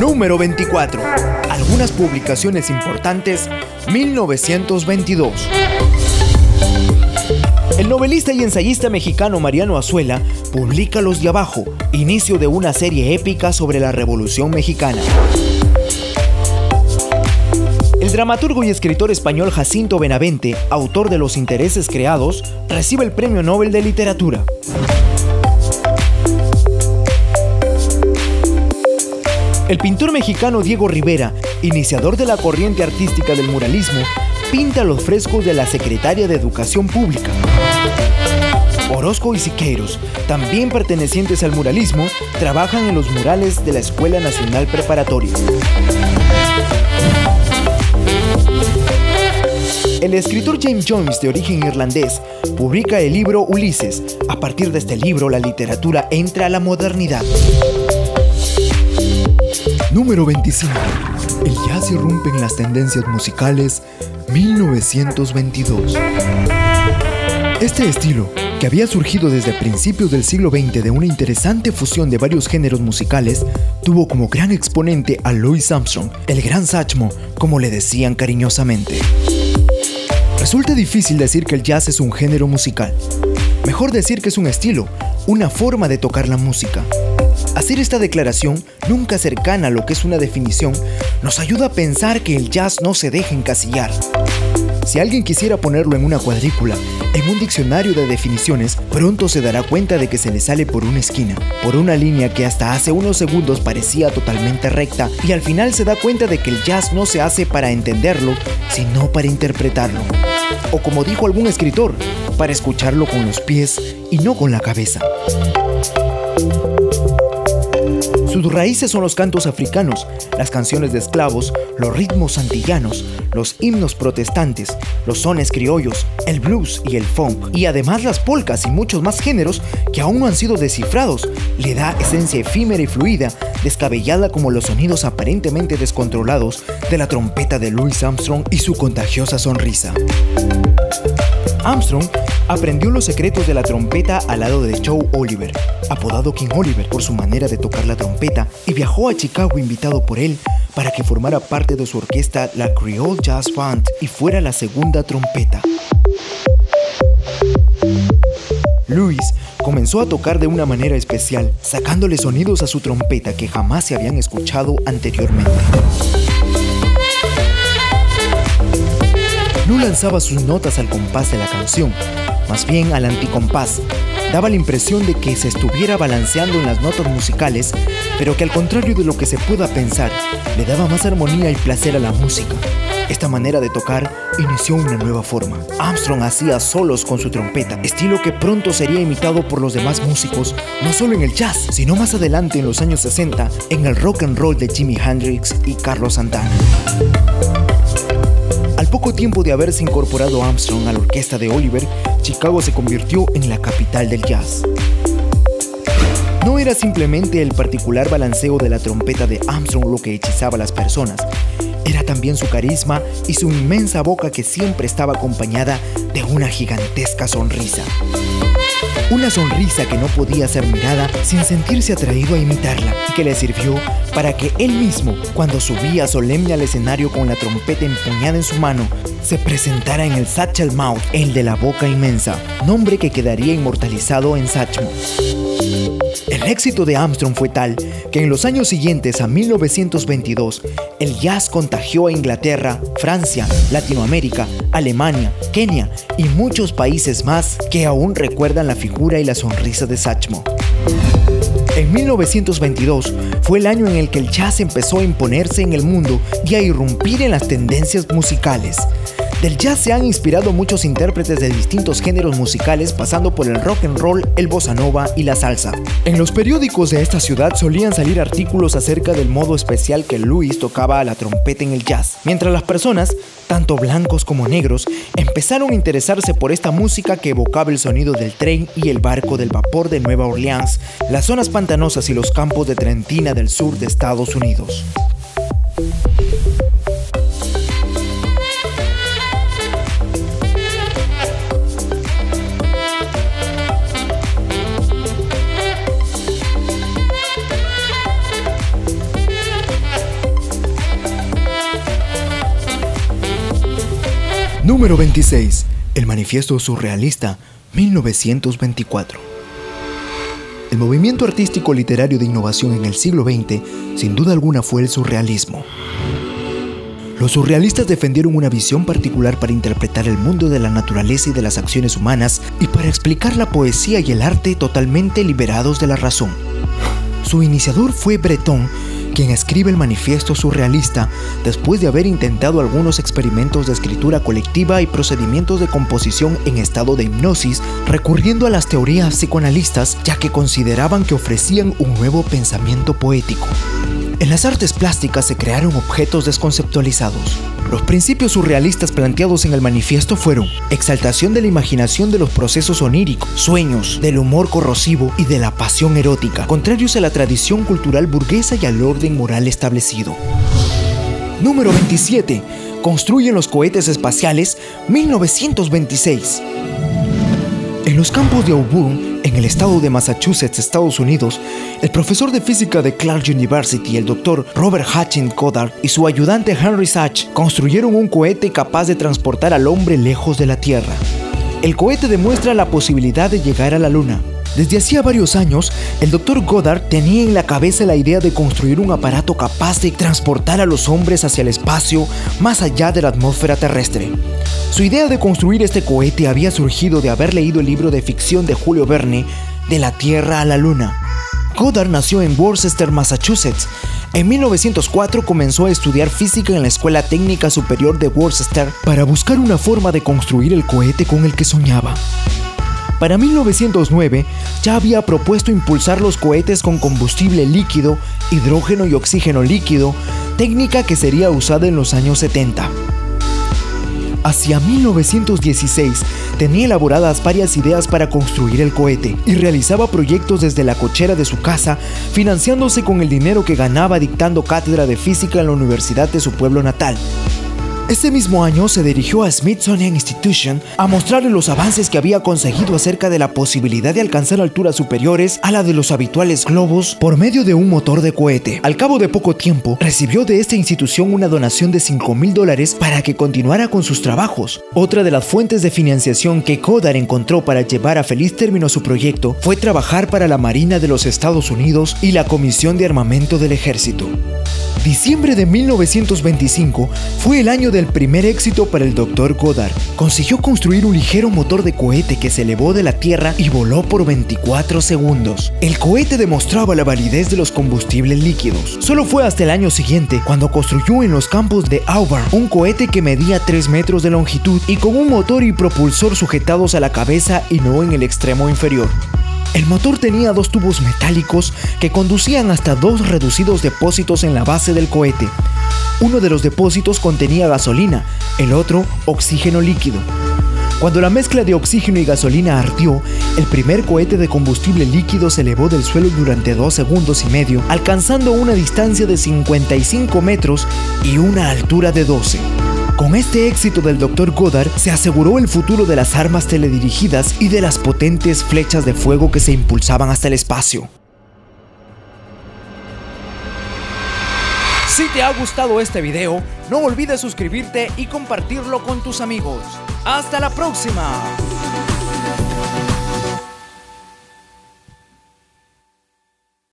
Número 24. Algunas publicaciones importantes, 1922. El novelista y ensayista mexicano Mariano Azuela publica Los de Abajo, inicio de una serie épica sobre la Revolución Mexicana. El dramaturgo y escritor español Jacinto Benavente, autor de Los Intereses Creados, recibe el Premio Nobel de Literatura. El pintor mexicano Diego Rivera, iniciador de la corriente artística del muralismo, pinta los frescos de la secretaria de Educación Pública. Orozco y Siqueiros, también pertenecientes al muralismo, trabajan en los murales de la Escuela Nacional Preparatoria. El escritor James Joyce, de origen irlandés, publica el libro Ulises. A partir de este libro, la literatura entra a la modernidad. Número 25. El jazz irrumpe en las tendencias musicales 1922. Este estilo, que había surgido desde principios del siglo XX de una interesante fusión de varios géneros musicales, tuvo como gran exponente a Louis Armstrong, el gran Satchmo, como le decían cariñosamente. Resulta difícil decir que el jazz es un género musical. Mejor decir que es un estilo, una forma de tocar la música. Hacer esta declaración, nunca cercana a lo que es una definición, nos ayuda a pensar que el jazz no se deja encasillar. Si alguien quisiera ponerlo en una cuadrícula, en un diccionario de definiciones, pronto se dará cuenta de que se le sale por una esquina, por una línea que hasta hace unos segundos parecía totalmente recta y al final se da cuenta de que el jazz no se hace para entenderlo, sino para interpretarlo. O como dijo algún escritor, para escucharlo con los pies y no con la cabeza. Sus raíces son los cantos africanos, las canciones de esclavos, los ritmos antillanos, los himnos protestantes, los sones criollos, el blues y el funk, y además las polcas y muchos más géneros que aún no han sido descifrados, le da esencia efímera y fluida, descabellada como los sonidos aparentemente descontrolados de la trompeta de Louis Armstrong y su contagiosa sonrisa. Armstrong aprendió los secretos de la trompeta al lado de Joe Oliver, apodado King Oliver por su manera de tocar la trompeta, y viajó a Chicago invitado por él para que formara parte de su orquesta la Creole Jazz Band y fuera la segunda trompeta. Louis comenzó a tocar de una manera especial, sacándole sonidos a su trompeta que jamás se habían escuchado anteriormente. No lanzaba sus notas al compás de la canción, más bien al anticompás. Daba la impresión de que se estuviera balanceando en las notas musicales, pero que al contrario de lo que se pueda pensar, le daba más armonía y placer a la música. Esta manera de tocar inició una nueva forma. Armstrong hacía solos con su trompeta, estilo que pronto sería imitado por los demás músicos, no solo en el jazz, sino más adelante en los años 60, en el rock and roll de Jimi Hendrix y Carlos Santana. Poco tiempo de haberse incorporado Armstrong a la orquesta de Oliver, Chicago se convirtió en la capital del jazz. No era simplemente el particular balanceo de la trompeta de Armstrong lo que hechizaba a las personas, era también su carisma y su inmensa boca que siempre estaba acompañada de una gigantesca sonrisa. Una sonrisa que no podía ser mirada sin sentirse atraído a imitarla y que le sirvió para que él mismo, cuando subía solemne al escenario con la trompeta empuñada en su mano, se presentara en el Satchel Mouth, el de la boca inmensa, nombre que quedaría inmortalizado en Satchmo. El éxito de Armstrong fue tal que en los años siguientes a 1922, el jazz contagió a Inglaterra, Francia, Latinoamérica, Alemania, Kenia y muchos países más que aún recuerdan la figura y la sonrisa de Satchmo. En 1922 fue el año en el que el jazz empezó a imponerse en el mundo y a irrumpir en las tendencias musicales. Del jazz se han inspirado muchos intérpretes de distintos géneros musicales pasando por el rock and roll, el bossa nova y la salsa. En los periódicos de esta ciudad solían salir artículos acerca del modo especial que Louis tocaba a la trompeta en el jazz, mientras las personas, tanto blancos como negros, empezaron a interesarse por esta música que evocaba el sonido del tren y el barco del vapor de Nueva Orleans, las zonas pantanosas y los campos de Trentina del sur de Estados Unidos. Número 26. El Manifiesto Surrealista, 1924. El movimiento artístico literario de innovación en el siglo XX, sin duda alguna, fue el surrealismo. Los surrealistas defendieron una visión particular para interpretar el mundo de la naturaleza y de las acciones humanas y para explicar la poesía y el arte totalmente liberados de la razón. Su iniciador fue Breton, quien escribe el manifiesto surrealista después de haber intentado algunos experimentos de escritura colectiva y procedimientos de composición en estado de hipnosis, recurriendo a las teorías psicoanalistas ya que consideraban que ofrecían un nuevo pensamiento poético. En las artes plásticas se crearon objetos desconceptualizados. Los principios surrealistas planteados en el manifiesto fueron exaltación de la imaginación de los procesos oníricos, sueños, del humor corrosivo y de la pasión erótica, contrarios a la tradición cultural burguesa y al orden moral establecido. Número 27. Construyen los cohetes espaciales 1926. En los campos de Auburn, en el estado de Massachusetts, Estados Unidos, el profesor de física de Clark University, el doctor Robert Hutchins Goddard, y su ayudante Henry Sachs construyeron un cohete capaz de transportar al hombre lejos de la Tierra. El cohete demuestra la posibilidad de llegar a la Luna. Desde hacía varios años, el Dr. Goddard tenía en la cabeza la idea de construir un aparato capaz de transportar a los hombres hacia el espacio más allá de la atmósfera terrestre. Su idea de construir este cohete había surgido de haber leído el libro de ficción de Julio Verne, De la Tierra a la Luna. Goddard nació en Worcester, Massachusetts. En 1904 comenzó a estudiar física en la Escuela Técnica Superior de Worcester para buscar una forma de construir el cohete con el que soñaba. Para 1909 ya había propuesto impulsar los cohetes con combustible líquido, hidrógeno y oxígeno líquido, técnica que sería usada en los años 70. Hacia 1916 tenía elaboradas varias ideas para construir el cohete y realizaba proyectos desde la cochera de su casa, financiándose con el dinero que ganaba dictando cátedra de física en la universidad de su pueblo natal. Ese mismo año se dirigió a Smithsonian Institution a mostrarle los avances que había conseguido acerca de la posibilidad de alcanzar alturas superiores a la de los habituales globos por medio de un motor de cohete. Al cabo de poco tiempo, recibió de esta institución una donación de 5 mil dólares para que continuara con sus trabajos. Otra de las fuentes de financiación que Kodar encontró para llevar a feliz término su proyecto fue trabajar para la Marina de los Estados Unidos y la Comisión de Armamento del Ejército. Diciembre de 1925 fue el año del primer éxito para el Dr. Goddard. Consiguió construir un ligero motor de cohete que se elevó de la Tierra y voló por 24 segundos. El cohete demostraba la validez de los combustibles líquidos. Solo fue hasta el año siguiente cuando construyó en los campos de Auburn un cohete que medía 3 metros de longitud y con un motor y propulsor sujetados a la cabeza y no en el extremo inferior. El motor tenía dos tubos metálicos que conducían hasta dos reducidos depósitos en la base del cohete. Uno de los depósitos contenía gasolina, el otro oxígeno líquido. Cuando la mezcla de oxígeno y gasolina ardió, el primer cohete de combustible líquido se elevó del suelo durante dos segundos y medio, alcanzando una distancia de 55 metros y una altura de 12. Con este éxito del Dr. Goddard se aseguró el futuro de las armas teledirigidas y de las potentes flechas de fuego que se impulsaban hasta el espacio. Si te ha gustado este video, no olvides suscribirte y compartirlo con tus amigos. ¡Hasta la próxima!